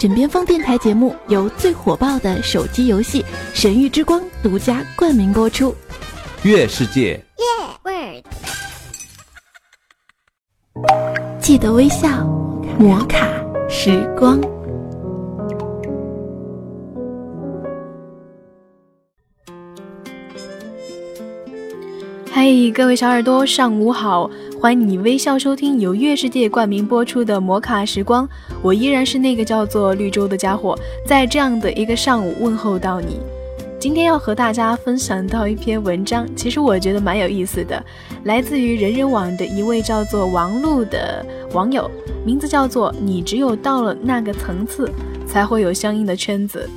枕边风电台节目由最火爆的手机游戏《神域之光》独家冠名播出。月世界，记得微笑，摩卡时光。嘿，各位小耳朵，上午好！欢迎你微笑收听由月世界冠名播出的摩卡时光。我依然是那个叫做绿洲的家伙，在这样的一个上午问候到你。今天要和大家分享到一篇文章，其实我觉得蛮有意思的，来自于人人网的一位叫做王璐的网友，名字叫做“你只有到了那个层次，才会有相应的圈子”。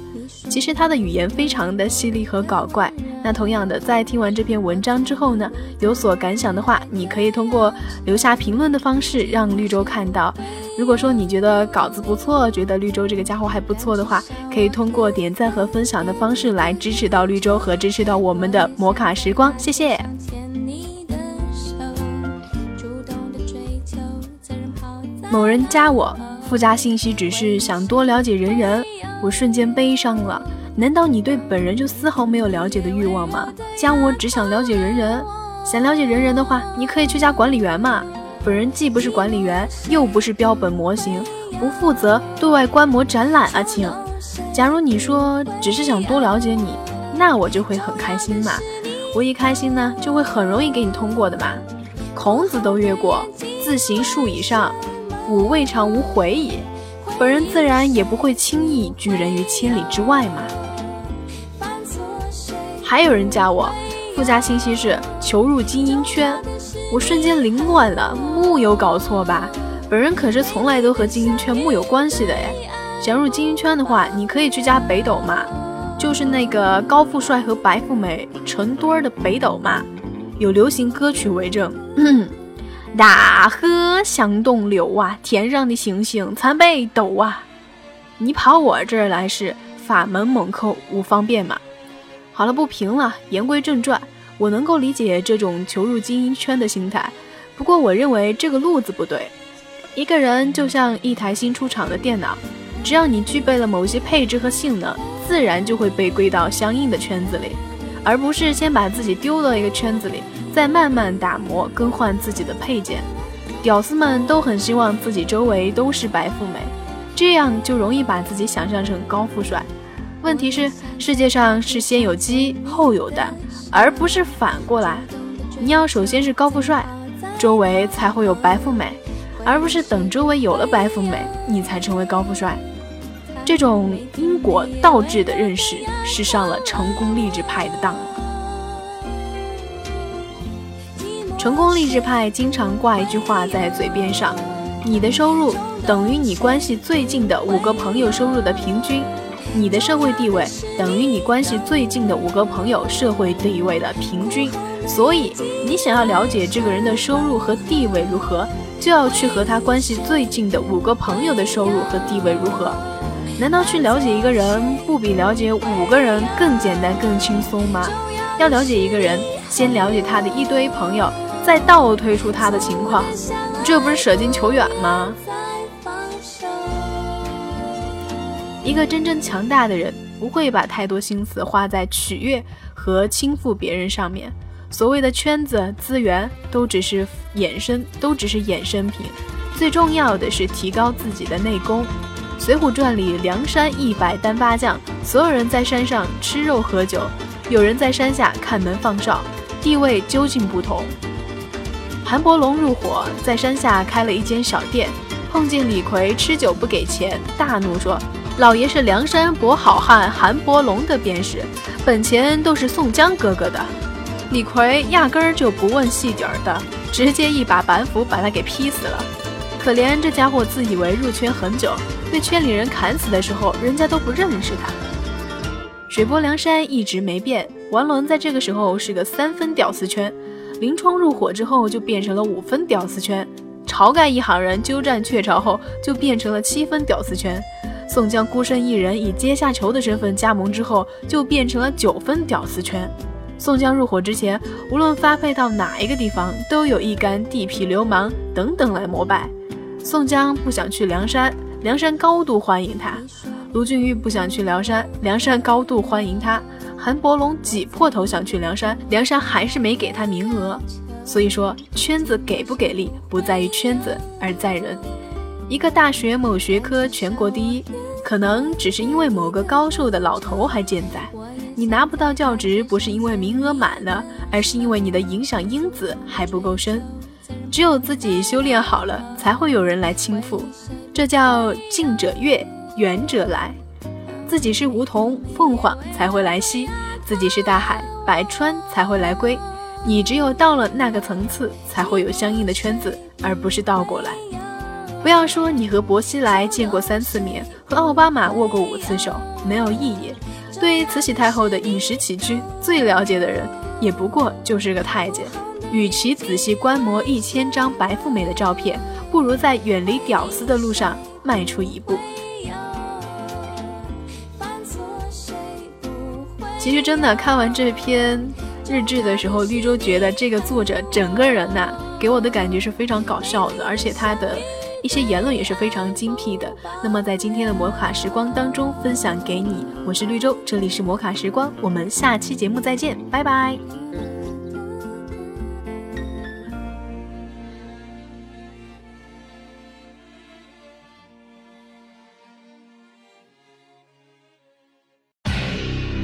其实他的语言非常的犀利和搞怪。那同样的，在听完这篇文章之后呢，有所感想的话，你可以通过留下评论的方式让绿洲看到。如果说你觉得稿子不错，觉得绿洲这个家伙还不错的话，可以通过点赞和分享的方式来支持到绿洲和支持到我们的摩卡时光，谢谢。某人加我，附加信息只是想多了解人人，我瞬间悲伤了。难道你对本人就丝毫没有了解的欲望吗？加我只想了解人人，想了解人人的话，你可以去加管理员嘛。本人既不是管理员，又不是标本模型，不负责对外观摩展览啊，亲。假如你说只是想多了解你，那我就会很开心嘛。我一开心呢，就会很容易给你通过的嘛。孔子都越过，自行数以上，吾未尝无悔矣。本人自然也不会轻易拒人于千里之外嘛。还有人加我，附加信息是求入精英圈，我瞬间凌乱了，木有搞错吧？本人可是从来都和精英圈木有关系的哎。想入精英圈的话，你可以去加北斗嘛，就是那个高富帅和白富美成堆儿的北斗嘛，有流行歌曲为证。大河向东流啊，天上的星星参北斗啊。你跑我这儿来是法门猛扣无方便嘛？好了，不评了。言归正传，我能够理解这种求入精英圈的心态，不过我认为这个路子不对。一个人就像一台新出厂的电脑，只要你具备了某些配置和性能，自然就会被归到相应的圈子里，而不是先把自己丢到一个圈子里，再慢慢打磨更换自己的配件。屌丝们都很希望自己周围都是白富美，这样就容易把自己想象成高富帅。问题是，世界上是先有鸡后有蛋，而不是反过来。你要首先是高富帅，周围才会有白富美，而不是等周围有了白富美，你才成为高富帅。这种因果倒置的认识是上了成功励志派的当。成功励志派经常挂一句话在嘴边上：你的收入等于你关系最近的五个朋友收入的平均。你的社会地位等于你关系最近的五个朋友社会地位的平均，所以你想要了解这个人的收入和地位如何，就要去和他关系最近的五个朋友的收入和地位如何。难道去了解一个人不比了解五个人更简单更轻松吗？要了解一个人，先了解他的一堆朋友，再倒推出他的情况，这不是舍近求远吗？一个真正强大的人不会把太多心思花在取悦和倾覆别人上面。所谓的圈子资源都只是衍生，都只是衍生品。最重要的是提高自己的内功。《水浒传》里，梁山一百单八将，所有人在山上吃肉喝酒，有人在山下看门放哨，地位究竟不同。韩伯龙入伙，在山下开了一间小店，碰见李逵吃酒不给钱，大怒说。老爷是梁山伯好汉韩伯龙的便是，本钱都是宋江哥哥的。李逵压根儿就不问细底儿的，直接一把板斧把他给劈死了。可怜这家伙自以为入圈很久，被圈里人砍死的时候，人家都不认识他。水泊梁山一直没变，王伦在这个时候是个三分屌丝圈，林冲入伙之后就变成了五分屌丝圈，晁盖一行人鸠占鹊巢后就变成了七分屌丝圈。宋江孤身一人以阶下囚的身份加盟之后，就变成了九分屌丝圈。宋江入伙之前，无论发配到哪一个地方，都有一干地痞流氓等等来膜拜。宋江不想去梁山，梁山高度欢迎他。卢俊义不想去梁山，梁山高度欢迎他。韩伯龙挤破头想去梁山，梁山还是没给他名额。所以说，圈子给不给力，不在于圈子，而在人。一个大学某学科全国第一，可能只是因为某个高寿的老头还健在。你拿不到教职，不是因为名额满了，而是因为你的影响因子还不够深。只有自己修炼好了，才会有人来倾覆。这叫近者悦，远者来。自己是梧桐、凤凰才会来兮，自己是大海、百川才会来归。你只有到了那个层次，才会有相应的圈子，而不是倒过来。不要说你和薄熙来见过三次面，和奥巴马握过五次手，没有意义。对慈禧太后的饮食起居最了解的人，也不过就是个太监。与其仔细观摩一千张白富美的照片，不如在远离屌丝的路上迈出一步。其实真的看完这篇日志的时候，绿洲觉得这个作者整个人呐，给我的感觉是非常搞笑的，而且他的。一些言论也是非常精辟的。那么，在今天的摩卡时光当中分享给你，我是绿洲，这里是摩卡时光，我们下期节目再见，拜拜。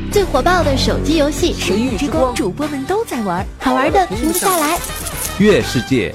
最火爆的手机游戏《神域之光》，主播们都在玩，好玩的停不下来。月世界。